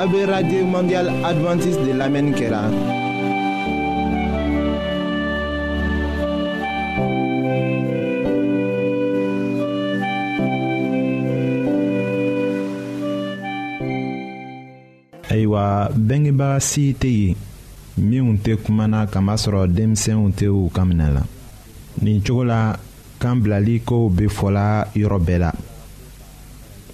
A bɛ radio mondial adventiste de lamɛnni kɛra. ayiwa bengebaa si tɛ yen minnu tɛ kuma na kamasɔrɔ denmisɛnw tɛ u ka minɛ la nin cogo la kan bilali kow bɛ fɔla yɔrɔ bɛɛ la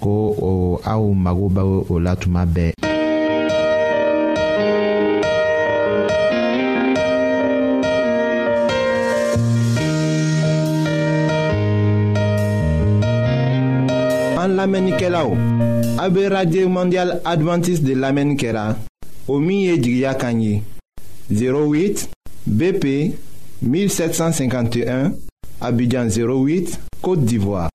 ko o aw mago bɛ o la tuma bɛɛ. an lamɛnnikɛlaw a bɛ radio mondial adventiste de lamɛnni kɛra o min ye jigiya kan ye 08 bp 1751 abidjan 08 côte d'ivoire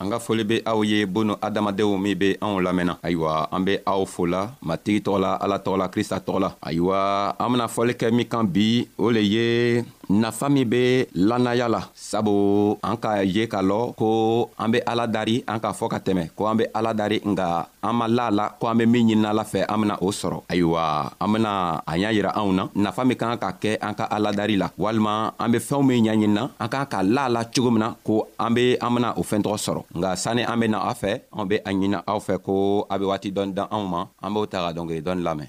an ka foli be aw ye bono adamadenw min be anw lamɛnna ayiwa an be aw fola matigi tɔgɔ la ala tɔgɔ la krista tɔgɔ la ayiwa an bena fɔli kɛ min kan bi o le ye nafa min be lannaya la sabu an k'a ye k'a lɔ ko an be ala dari an k'a fɔ ka tɛmɛ ko an be ala dari nga an ma la la ko an be min ɲinina ala fɛ an bena o sɔrɔ ayiwa an bena a y'a yira anw na nafa min ka kan ka kɛ an ka aladari la walima an be fɛɛnw min ɲaɲinina an ka ka la la cogo min na ko an be an bena o fɛɛn tɔgɔ sɔrɔ nka sanni an bena a fɛ anw be a ɲinina aw fɛ ko a be waati dɔɔni dan anw ma an b'o ta ka dɔngeri dɔɔni lamɛn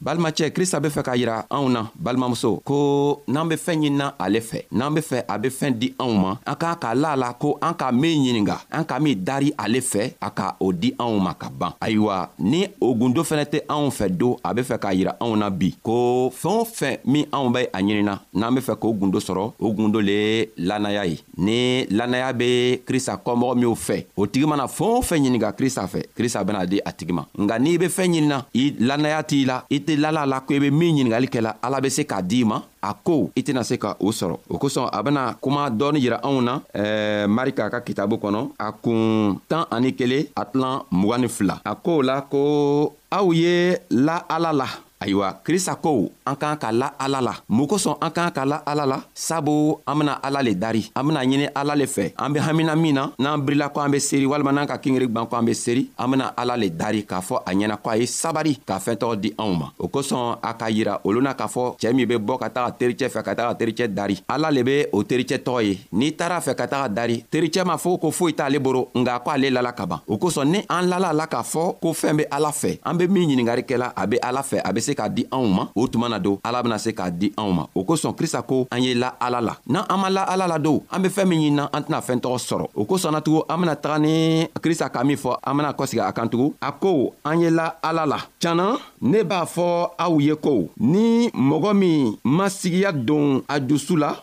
balimacɛ krista be fɛ k'a yira anw na balimamuso ko n'an be fɛɛn ɲinina ale fɛ n'an be fɛ a be fɛɛn di anw ma an k'a k'a la la ko an ka min ɲininga an ka min dari ale fɛ a ka o di anw ma ka ban ayiwa ni o gundo fɛnɛ tɛ anw fɛ don a be fɛ k'a yira anw na bi ko fɛɛn o fɛn min anw be a ɲinina n'an be fɛ k'o gundo sɔrɔ o gundo le lannaya ye ni lannaya be krista kɔmɔgɔ minw fɛ o tigi mana fɛɛn o fɛn ɲininka krista fɛ krista bena di a tigi ma nka n'i be fɛɛn ɲinina i lannaya t'i la i tɛ lala la ko i be min ɲiningali kɛla ala be se k'a di i ma a ko i tɛna se ka o sɔrɔ o kosɔn a bena kuma dɔɔni jira anw na ɛɛ marika ka kitabu kɔnɔ a kun tan ani kelen a tilan mugan ni fila a k'o la ko aw ye la ala la ayiwa krista ko an k'an ka la ala la mun kosɔn an k'an ka la ala la sabu an bena ala le dari an bena ɲini ala le fɛ an be hamina min na n'an birila ko an be seri walima n'an ka kingiri gwan ko an be seri an bena ala le dari k'a fɔ a ɲɛna ko a ye sabari ka fɛɛn tɔgɔ di anw ma o kosɔn a ka yira olu na k'a fɔ cɛɛ min be bɔ ka taga tericɛ fɛ ka taga tericɛ dari ala le be o tericɛ tɔgɔ ye n'i taara fɛ ka taga dari tericɛ ma fɔ ko foyi t'ale boro nka ko ale lala ka ban o kosɔn ni an lala la k'a fɔ ko fɛɛn be ala fɛ an be min ɲiningari kɛla a be ala fɛ a be se k'a di anw ma o tuma na don ala bena se k'a di anw ma o kosɔn krista ko an ye la ala la n'an an ma la ala la don an be fɛɛn min ɲinina an tɛna fɛɛn tɔgɔ sɔrɔ o kosɔn na tugun an bena taga ni krista ka min fɔ an bena kɔsegi a kan tugun a ko an ye la ala la canna ne b'a fɔ aw ye ko ni mɔgɔ min ma sigiya don a dusu la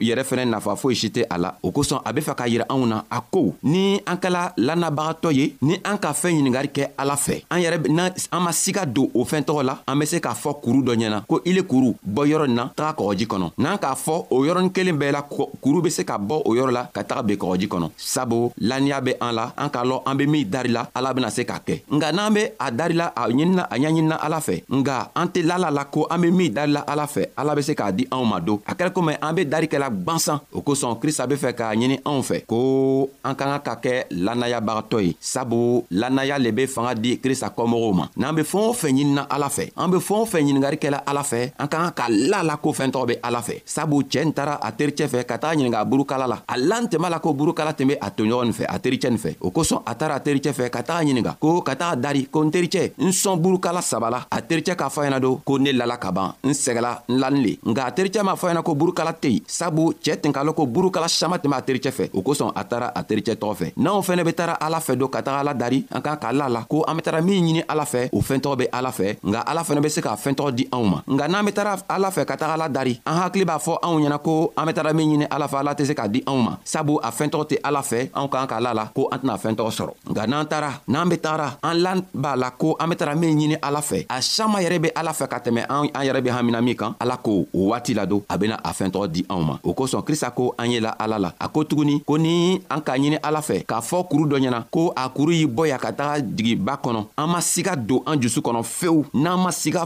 yɛrɛ fɛnɛ nafa foyi si tɛ a la o kosɔn a be fɛ k'a yira anw na a ko ni an kɛla lannabagatɔ ye ni an ka fɛɛn ɲiningari kɛ ala fɛ an yɛrɛ na an ma siga don o fɛn tɔgɔ la an be se k'a fɔ kuru dɔ ɲɛna ko ile kuru bɔ yɔrɔ nin na taga kɔgɔji kɔnɔ n'an k'a fɔ o yɔrɔnin kelen bɛɛ la kuru be se ka bɔ o yɔrɔ la ka taga be kɔgɔji kɔnɔ sabu laniya bɛ an la an k'a lɔn an be min dari la ala bena se k'a kɛ nka n'an be a dari la a ɲinina a ɲaɲinina ala fɛ nga an tɛ lala la ko an be min dari la ala fɛ ala be se k'a di anw ma don a kɛra komi an be dari kɛla gwansan o kosɔn krista be fɛ k'a ɲini anw fɛ ko an ka kan ka kɛ lanayabagatɔ ye sabu lanaya le be fanga di krista kɔmɔgɔw ma n'an be fɛɛn o fɛn ɲinina ala fɛ an be fɛɛn o fɛn ɲiningari kɛla ala fɛ an ka kan ka la la ko fɛɛntɔgɔ be ala fɛ sabu cɛɛ n taara a tericɛ fɛ ka taga ɲininga burukala la a lan tɛma la ko burukala tun be a toɲɔgɔn nin fɛ a tericɛ nin fɛ o kosɔn a taara a tericɛ fɛ ka taga ɲininga ko ka taga dari ko n tericɛ n sɔn burukala saba la a tericɛ k'a fɔ ɲɛna don ko ne lala ka ban n sɛgɛla n lani le nka a tericɛ m'a fɔ ɲɛna ko burukala tɛ yen sabu cɛɛ tin k'a lɔn ko burukala sama tɛmɛ a tericɛ fɛ o kosɔn a taara a tericɛ tɔgɔ fɛ n'anw fɛnɛ be taara ala fɛ don ka taga ala dari an kan k'a la la ko an be tara min ɲini ala fɛ o fɛntɔgɔ be ala fɛ nka ala fɛnɛ be se k'a fɛntɔgɔ di anw ma nka n'an be tara ala fɛ ka taga dari an hakili b'a fɔ anw ɲɛna ko an be taara min ɲini ala fɛ ala tɛ se k'a di anw ma sabu a fɛɛn tɔgɔ tɛ ala fɛ anw k'an k'a la la ko an tɛna fɛɛn tɔgɔ sɔrɔ nka n'an taara n'an be taara an lan b'a la ko an be tara min ɲini ala fɛ a sama yɛrɛ be ala fɛ ka tɛmɛ an yɛrɛ be hamina min kan ala ko o waati la don a bena a fɛɛn tɔgɔ di anw ma o kosɔn krista ko an ye la ala la a ko tuguni ko ni an k'a ɲini ala fɛ k'a fɔ kuru dɔ ɲɛna ko a kuru y'i bɔ ya ka taga jigi ba kɔnɔ an ma siga don an jusu kɔnɔ fewu n'an ma siga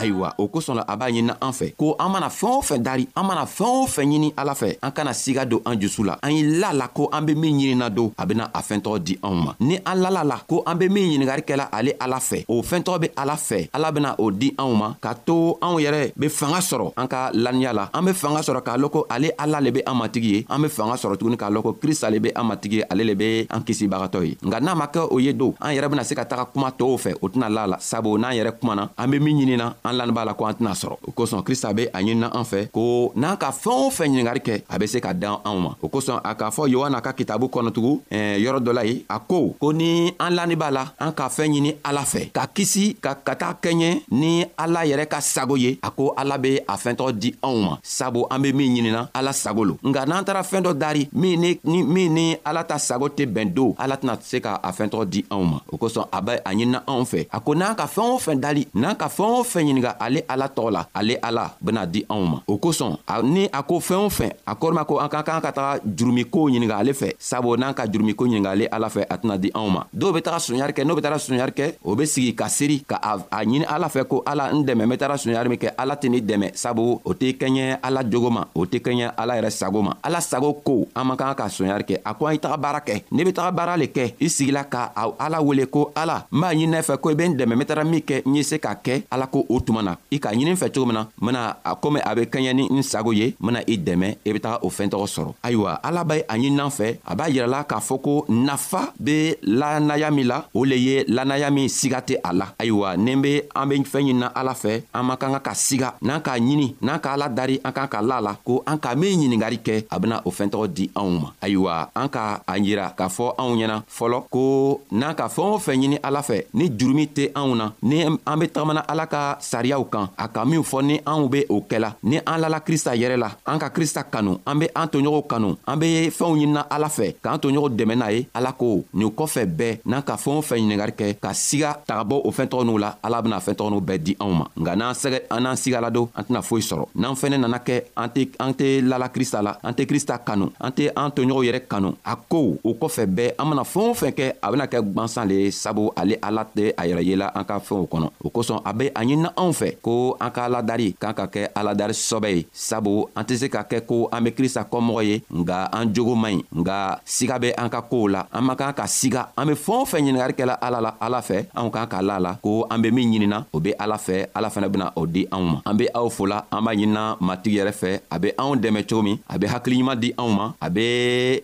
ayiwa o kosɔn la a b'a ɲinina an fɛ ko an mana fɛɛn o fɛn dari an mana fɛɛn o fɛn ɲini ala fɛ an kana siga don an jusu la an ye la la ko an be min ɲinina don a bena a fɛntɔgɔ di anw ma ni an lala la ko an be min ɲiningari kɛla ale ala fɛ o fɛntɔgɔ be ala fɛ ala bena o di anw ma ka to anw yɛrɛ be fanga sɔrɔ an ka laniya la an be fanga sɔrɔ k'a lɔn ko ale ala le be an matigi ye an be fanga sɔrɔ tuguni k'a lɔn ko krista le be an matigi ye ale le be an kisibagatɔ ye nka n'a ma kɛ o ye don an yɛrɛ bena se ka taga kuma tɔɔw fɛ o tɛna la la sabu n'an yɛrɛ kumana an be min ɲinina an lani b'a la ko an tɛna sɔrɔ o kosɔn krista be a ɲinina an fɛ ko n'an ka fɛɛn o fɛn ɲiningari kɛ a be se ka dan anw ma o kosɔn a k'a fɔ yohana ka kitabu kɔnɔtugu eh, yɔrɔ dɔ la ye a ko ko ni an lani b'a la an ka fɛɛn ɲini ala fɛ ka kisi ka ka taa kɛɲɛ ni ala yɛrɛ ka sago ye a ko ala be a fɛntɔgɔ di anw ma sabu an be min ɲinina ala sago lo nka n'an taara fɛɛn dɔ dari min ni, ni, min ni ala ta sago tɛ bɛn do ala tɛna se ka a fɛntɔgɔ di anw ma o kosɔn a bɛ a ɲinina anw fɛ a ko n'an ka fɛɛn o fɛn dali n'an ka fɛɛn o fɛn ɲininka ale ala tɔgɔ la ale ala bena di anw ma o kosɔn ni a ko fɛɛn o fɛn a kɔrɔma ko an ka kan ka taga jurumikow ɲininka ale fɛ sabu n'an ka jurumiko ɲiningale ala fɛ a tɛna di anw ma dɔw be taga suɲari kɛ n'o be taga suɲari kɛ o be sigi ka seri ka a ɲini ala fɛ ko ala n dɛmɛ be taga suɲari min kɛ ala tɛ ni dɛmɛ sabu o tɛ kɛɲɛ ala jogo ma o tɛ kɛɲɛ ala yɛrɛ sago ma ala sago ko an man kan ka suɲari kɛ a ko an i taga baara kɛ ne be taga baara le kɛ i sigila ka ala wele ko ala n b'a ɲininɛ fɛ ko i be n dɛmɛ be taga min kɛ n ye se k'a kɛ ala ko o tuma na i k'a ɲinin fɛ cogo min na n bena komi a be kɛɲɛ ni n sago ye n bena i dɛmɛ i be taga o fɛɛn tɔgɔ sɔrɔ ayiwa ala bɛ a ɲininan fɛ a b'a yirala k'a fɔ ko nafa bɛ lanaya min la o le ye lanaya min siga tɛ a la ayiwa ni bɛ an bɛ fɛn ɲinina ala fɛ an man kan ka ka siga n'an k'a ɲini n'an ka ala dari an kan ka la la ko an ka min ɲiningari kɛ a bɛna o fɛn tɔgɔ di anw ma ayiwa an ka a yira k'a fɔ anw ɲɛna fɔlɔ ko n'an ka fɛɛn o fɛn ɲini ala fɛ ni jurumi tɛ anw na ni an be tagamana ala ka sariyaw kan a ka minw fɔ ni anw be o kɛla ni an lala krista yɛrɛ la an ka krista kanu an be an toɲɔgɔnw kanu an be fɛnw ɲinina ala fɛ k'an toɲɔgɔn dɛmɛ n'a ye ala ko nin kɔfɛ bɛɛ n'an ka fɛɛn o fɛn ɲiningari kɛ ka siga tagabɔ o fɛɛn tɔgɔ n'u la ala bena fɛɛn tɔgɔ n'u bɛɛ di anw ma nka n'an sɛgɛ an n'an sigala don an tɛna foyi sɔrɔ n'an fɛnɛ nana kɛ an tɛ an tɛ lala krista la an tɛ krista kanu an tɛ an toɲɔgɔnw yɛrɛ kanu a ko o kɔfɛ bɛɛ an mana fɛɛn o fɛn kɛ a bena kɛ gwansan le ye sabu ale ala tɛ a yɛrɛ yela an ka fɛnw kɔnɔ o kosɔn a be a ɲinina anw fɛ ko an ka aladari k'an ka kɛ aladari sɔbɛ ye sabu an tɛ se ka kɛ ko an be krista kɔmɔgɔ ye nga an jogo man ɲi nga siga be an ka koow la an man kan ka siga an be fɛɛn o fɛn ɲiningari kɛla ala la ala fɛ anw kan ka la la ko an be min ɲinina o be ala fɛ ala fɛnɛ bena o di anw ma an be aw fola an b'a ɲinina matigi yɛrɛ fɛ a be anw dɛmɛ cogo min a bɛ hakiliɲuman di anw ma a bɛ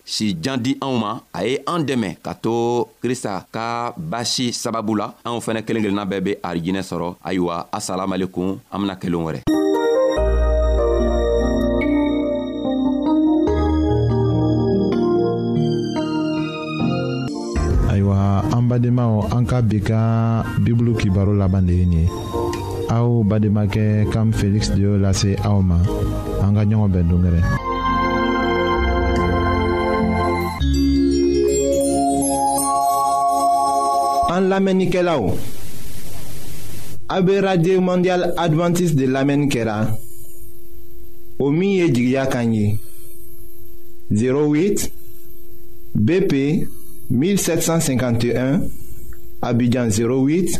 si jan di anw ma a ye an dɛmɛ ka to krista ka basi sababu la anw fɛnɛ kelen kelenna bɛɛ bɛ arijinɛ sɔrɔ ayiwa asalamalekun an bena kelen wɛrɛ ayiwa an badenmaw an ka bi ka bibulu kibaro laban de ye nin ye aw bademakɛ kam feliksi de y'o lase aw ma an ka ɲɔgɔn bɛn dongɛrɛ an lamɛnnikɛlaw a be radio mondial adventiste de lamɛnni kɛra o min ye jigiya kan ye 08 BP 1751 Abidjan 08